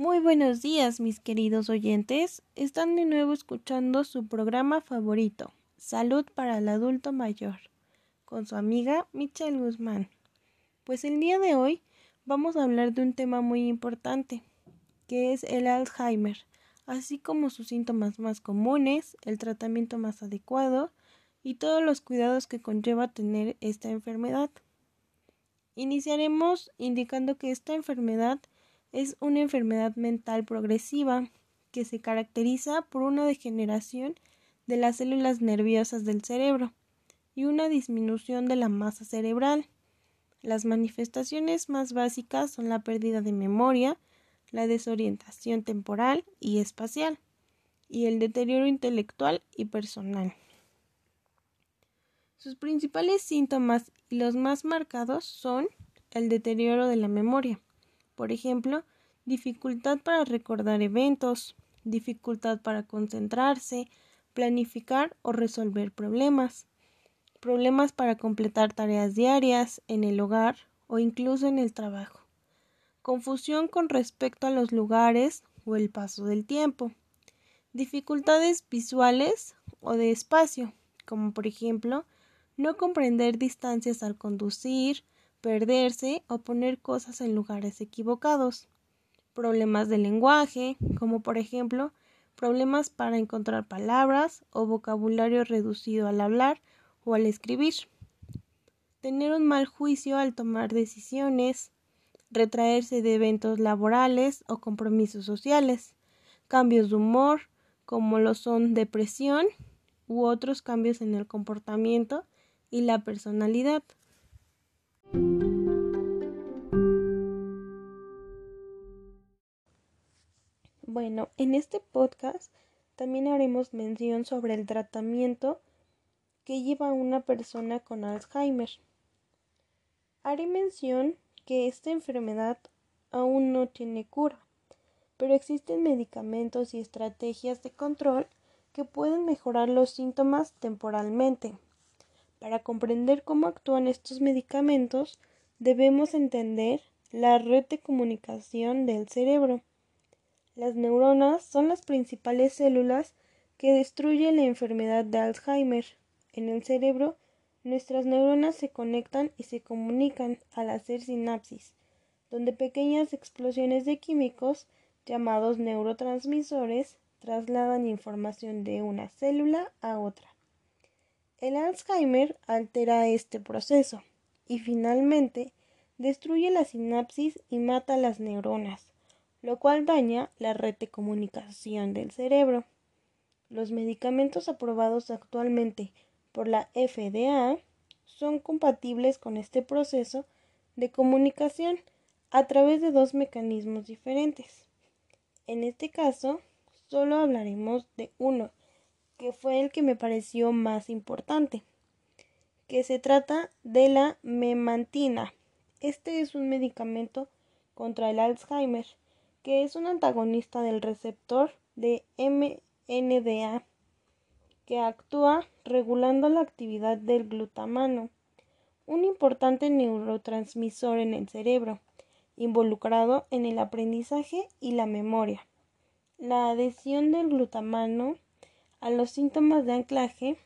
Muy buenos días, mis queridos oyentes. Están de nuevo escuchando su programa favorito, Salud para el Adulto Mayor, con su amiga Michelle Guzmán. Pues el día de hoy vamos a hablar de un tema muy importante, que es el Alzheimer, así como sus síntomas más comunes, el tratamiento más adecuado y todos los cuidados que conlleva tener esta enfermedad. Iniciaremos indicando que esta enfermedad es una enfermedad mental progresiva que se caracteriza por una degeneración de las células nerviosas del cerebro y una disminución de la masa cerebral. Las manifestaciones más básicas son la pérdida de memoria, la desorientación temporal y espacial, y el deterioro intelectual y personal. Sus principales síntomas y los más marcados son el deterioro de la memoria, por ejemplo, dificultad para recordar eventos, dificultad para concentrarse, planificar o resolver problemas, problemas para completar tareas diarias en el hogar o incluso en el trabajo, confusión con respecto a los lugares o el paso del tiempo, dificultades visuales o de espacio, como por ejemplo no comprender distancias al conducir, perderse o poner cosas en lugares equivocados. Problemas de lenguaje, como por ejemplo problemas para encontrar palabras o vocabulario reducido al hablar o al escribir. Tener un mal juicio al tomar decisiones, retraerse de eventos laborales o compromisos sociales, cambios de humor, como lo son depresión u otros cambios en el comportamiento y la personalidad. Bueno, en este podcast también haremos mención sobre el tratamiento que lleva una persona con Alzheimer. Haré mención que esta enfermedad aún no tiene cura, pero existen medicamentos y estrategias de control que pueden mejorar los síntomas temporalmente. Para comprender cómo actúan estos medicamentos, debemos entender la red de comunicación del cerebro. Las neuronas son las principales células que destruyen la enfermedad de Alzheimer. En el cerebro, nuestras neuronas se conectan y se comunican al hacer sinapsis, donde pequeñas explosiones de químicos llamados neurotransmisores trasladan información de una célula a otra. El Alzheimer altera este proceso y finalmente destruye la sinapsis y mata las neuronas, lo cual daña la red de comunicación del cerebro. Los medicamentos aprobados actualmente por la FDA son compatibles con este proceso de comunicación a través de dos mecanismos diferentes. En este caso, solo hablaremos de uno, que fue el que me pareció más importante, que se trata de la memantina. Este es un medicamento contra el Alzheimer, que es un antagonista del receptor de MNDA, que actúa regulando la actividad del glutamano, un importante neurotransmisor en el cerebro, involucrado en el aprendizaje y la memoria. La adhesión del glutamano a los síntomas de anclaje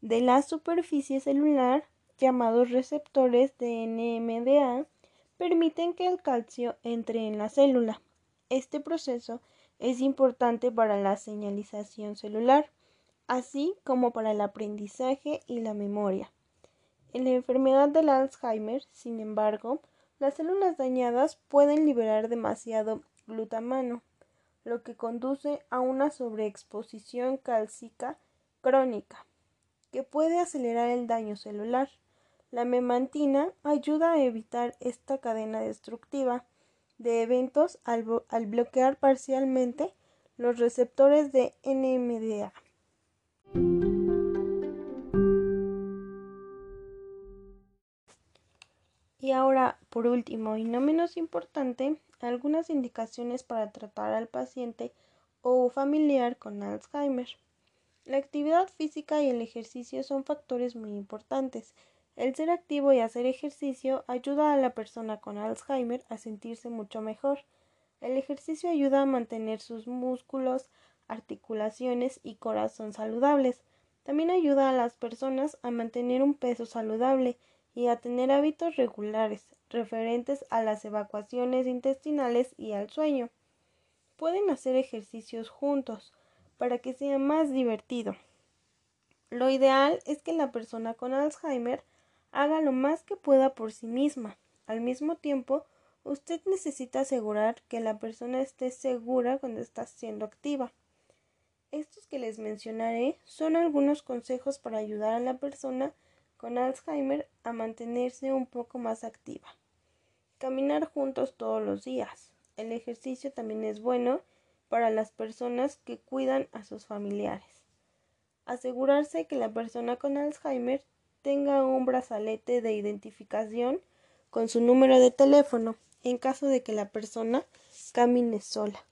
de la superficie celular llamados receptores de NMDA permiten que el calcio entre en la célula. Este proceso es importante para la señalización celular, así como para el aprendizaje y la memoria. En la enfermedad del Alzheimer, sin embargo, las células dañadas pueden liberar demasiado glutamano, lo que conduce a una sobreexposición cálcica crónica, que puede acelerar el daño celular. La memantina ayuda a evitar esta cadena destructiva de eventos al, al bloquear parcialmente los receptores de NMDA. Y ahora, por último y no menos importante, algunas indicaciones para tratar al paciente o familiar con Alzheimer. La actividad física y el ejercicio son factores muy importantes. El ser activo y hacer ejercicio ayuda a la persona con Alzheimer a sentirse mucho mejor. El ejercicio ayuda a mantener sus músculos, articulaciones y corazón saludables. También ayuda a las personas a mantener un peso saludable y a tener hábitos regulares referentes a las evacuaciones intestinales y al sueño. Pueden hacer ejercicios juntos para que sea más divertido. Lo ideal es que la persona con Alzheimer haga lo más que pueda por sí misma. Al mismo tiempo, usted necesita asegurar que la persona esté segura cuando está siendo activa. Estos que les mencionaré son algunos consejos para ayudar a la persona con Alzheimer a mantenerse un poco más activa. Caminar juntos todos los días. El ejercicio también es bueno para las personas que cuidan a sus familiares. Asegurarse que la persona con Alzheimer tenga un brazalete de identificación con su número de teléfono en caso de que la persona camine sola.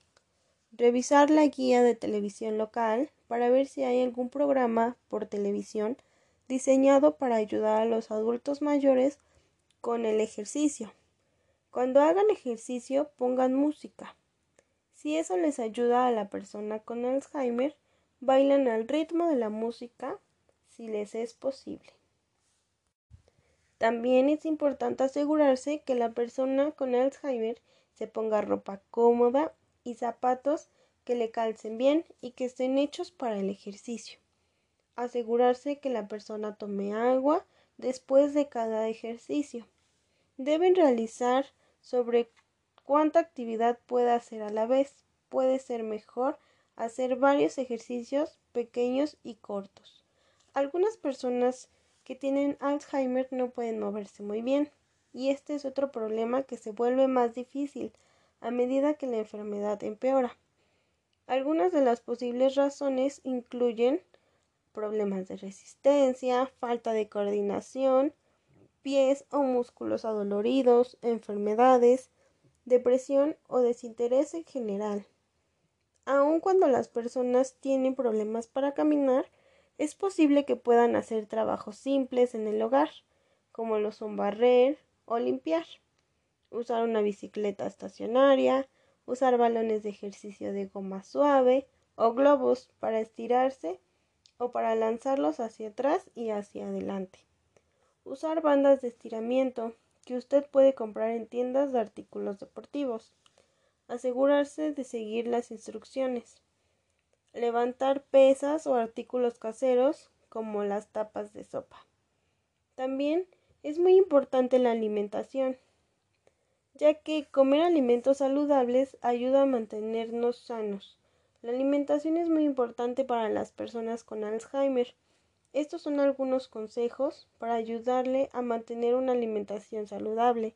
Revisar la guía de televisión local para ver si hay algún programa por televisión diseñado para ayudar a los adultos mayores con el ejercicio. Cuando hagan ejercicio pongan música. Si eso les ayuda a la persona con Alzheimer, bailan al ritmo de la música si les es posible. También es importante asegurarse que la persona con Alzheimer se ponga ropa cómoda y zapatos que le calcen bien y que estén hechos para el ejercicio. Asegurarse que la persona tome agua después de cada ejercicio. Deben realizar sobre cuánta actividad puede hacer a la vez. Puede ser mejor hacer varios ejercicios pequeños y cortos. Algunas personas que tienen Alzheimer no pueden moverse muy bien, y este es otro problema que se vuelve más difícil a medida que la enfermedad empeora. Algunas de las posibles razones incluyen problemas de resistencia, falta de coordinación, pies o músculos adoloridos, enfermedades, depresión o desinterés en general. Aun cuando las personas tienen problemas para caminar, es posible que puedan hacer trabajos simples en el hogar, como lo son barrer o limpiar, usar una bicicleta estacionaria, usar balones de ejercicio de goma suave o globos para estirarse o para lanzarlos hacia atrás y hacia adelante. Usar bandas de estiramiento que usted puede comprar en tiendas de artículos deportivos. Asegurarse de seguir las instrucciones levantar pesas o artículos caseros como las tapas de sopa. También es muy importante la alimentación, ya que comer alimentos saludables ayuda a mantenernos sanos. La alimentación es muy importante para las personas con Alzheimer. Estos son algunos consejos para ayudarle a mantener una alimentación saludable.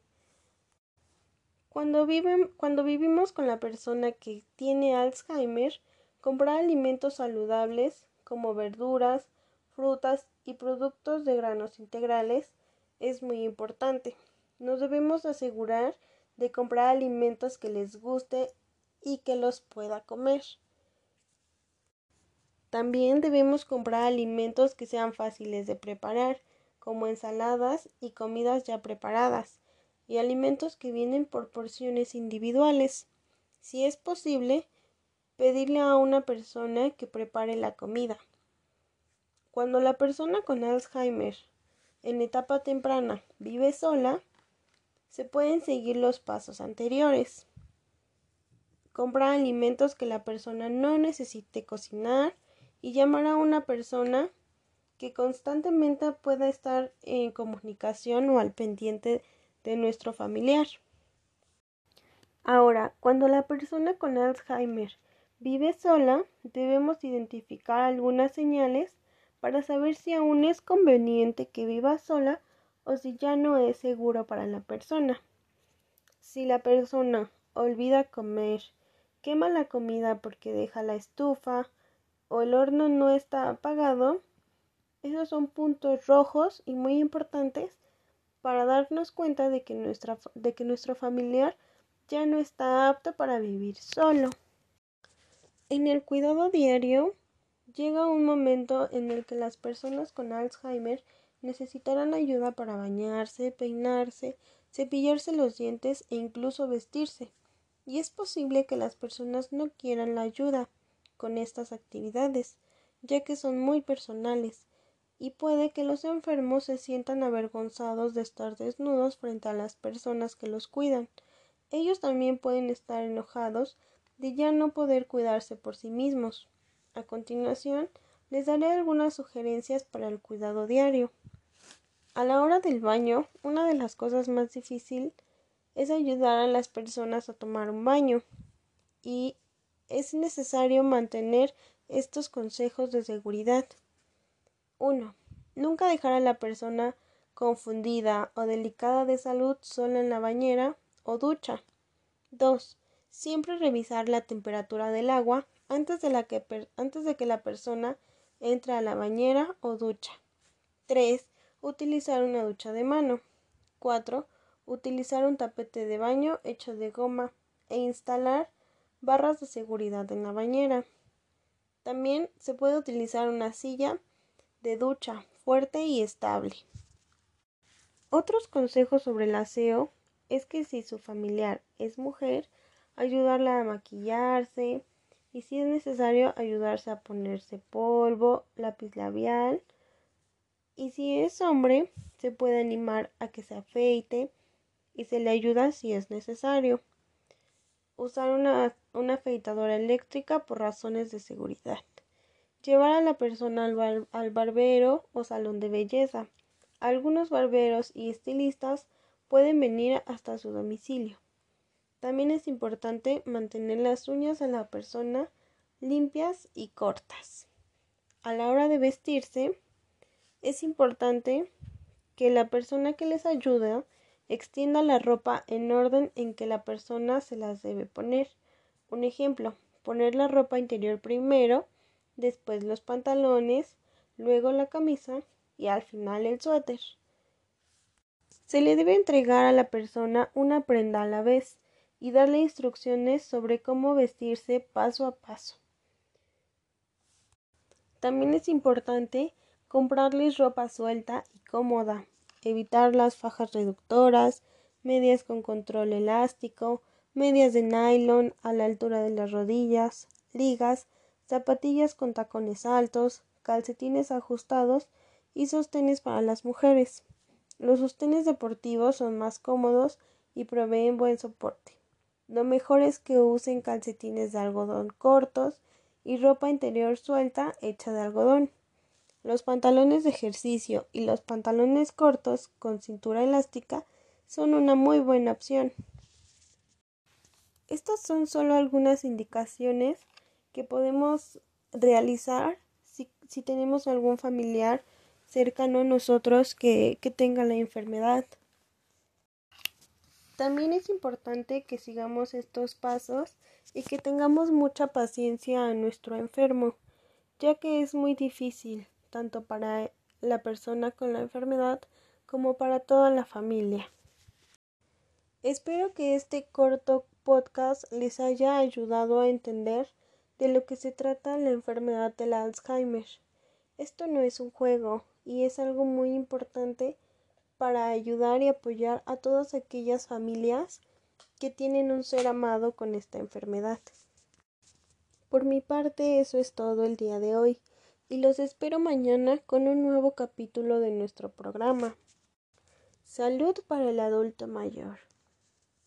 Cuando, vivimos con la persona que tiene Alzheimer, Comprar alimentos saludables como verduras, frutas y productos de granos integrales es muy importante. Nos debemos asegurar de comprar alimentos que les guste y que los pueda comer. También debemos comprar alimentos que sean fáciles de preparar, como ensaladas y comidas ya preparadas, y alimentos que vienen por porciones individuales. Si es posible, pedirle a una persona que prepare la comida. Cuando la persona con Alzheimer en etapa temprana vive sola, se pueden seguir los pasos anteriores. Comprar alimentos que la persona no necesite cocinar y llamar a una persona que constantemente pueda estar en comunicación o al pendiente de nuestro familiar. Ahora, cuando la persona con Alzheimer vive sola, debemos identificar algunas señales para saber si aún es conveniente que viva sola o si ya no es seguro para la persona. Si la persona olvida comer, quema la comida porque deja la estufa o el horno no está apagado, esos son puntos rojos y muy importantes para darnos cuenta de que, nuestra, de que nuestro familiar ya no está apto para vivir solo. En el cuidado diario llega un momento en el que las personas con Alzheimer necesitarán ayuda para bañarse, peinarse, cepillarse los dientes e incluso vestirse. y es posible que las personas no quieran la ayuda con estas actividades, ya que son muy personales, y puede que los enfermos se sientan avergonzados de estar desnudos frente a las personas que los cuidan. Ellos también pueden estar enojados de ya no poder cuidarse por sí mismos. A continuación, les daré algunas sugerencias para el cuidado diario. A la hora del baño, una de las cosas más difíciles es ayudar a las personas a tomar un baño y es necesario mantener estos consejos de seguridad. 1. Nunca dejar a la persona confundida o delicada de salud sola en la bañera o ducha. 2. Siempre revisar la temperatura del agua antes de, que antes de que la persona entre a la bañera o ducha. 3. Utilizar una ducha de mano. 4. Utilizar un tapete de baño hecho de goma e instalar barras de seguridad en la bañera. También se puede utilizar una silla de ducha fuerte y estable. Otros consejos sobre el aseo es que si su familiar es mujer, ayudarla a maquillarse y si es necesario ayudarse a ponerse polvo, lápiz labial y si es hombre, se puede animar a que se afeite y se le ayuda si es necesario. Usar una, una afeitadora eléctrica por razones de seguridad. Llevar a la persona al, al barbero o salón de belleza. Algunos barberos y estilistas pueden venir hasta su domicilio. También es importante mantener las uñas de la persona limpias y cortas. A la hora de vestirse, es importante que la persona que les ayuda extienda la ropa en orden en que la persona se las debe poner. Un ejemplo, poner la ropa interior primero después los pantalones, luego la camisa y al final el suéter. Se le debe entregar a la persona una prenda a la vez y darle instrucciones sobre cómo vestirse paso a paso. También es importante comprarles ropa suelta y cómoda, evitar las fajas reductoras, medias con control elástico, medias de nylon a la altura de las rodillas, ligas zapatillas con tacones altos, calcetines ajustados y sostenes para las mujeres. Los sostenes deportivos son más cómodos y proveen buen soporte. Lo mejor es que usen calcetines de algodón cortos y ropa interior suelta hecha de algodón. Los pantalones de ejercicio y los pantalones cortos con cintura elástica son una muy buena opción. Estas son solo algunas indicaciones que podemos realizar si, si tenemos algún familiar cercano a nosotros que, que tenga la enfermedad. También es importante que sigamos estos pasos y que tengamos mucha paciencia a nuestro enfermo, ya que es muy difícil tanto para la persona con la enfermedad como para toda la familia. Espero que este corto podcast les haya ayudado a entender de lo que se trata la enfermedad del Alzheimer. Esto no es un juego y es algo muy importante para ayudar y apoyar a todas aquellas familias que tienen un ser amado con esta enfermedad. Por mi parte eso es todo el día de hoy y los espero mañana con un nuevo capítulo de nuestro programa. Salud para el adulto mayor.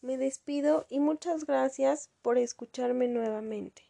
Me despido y muchas gracias por escucharme nuevamente.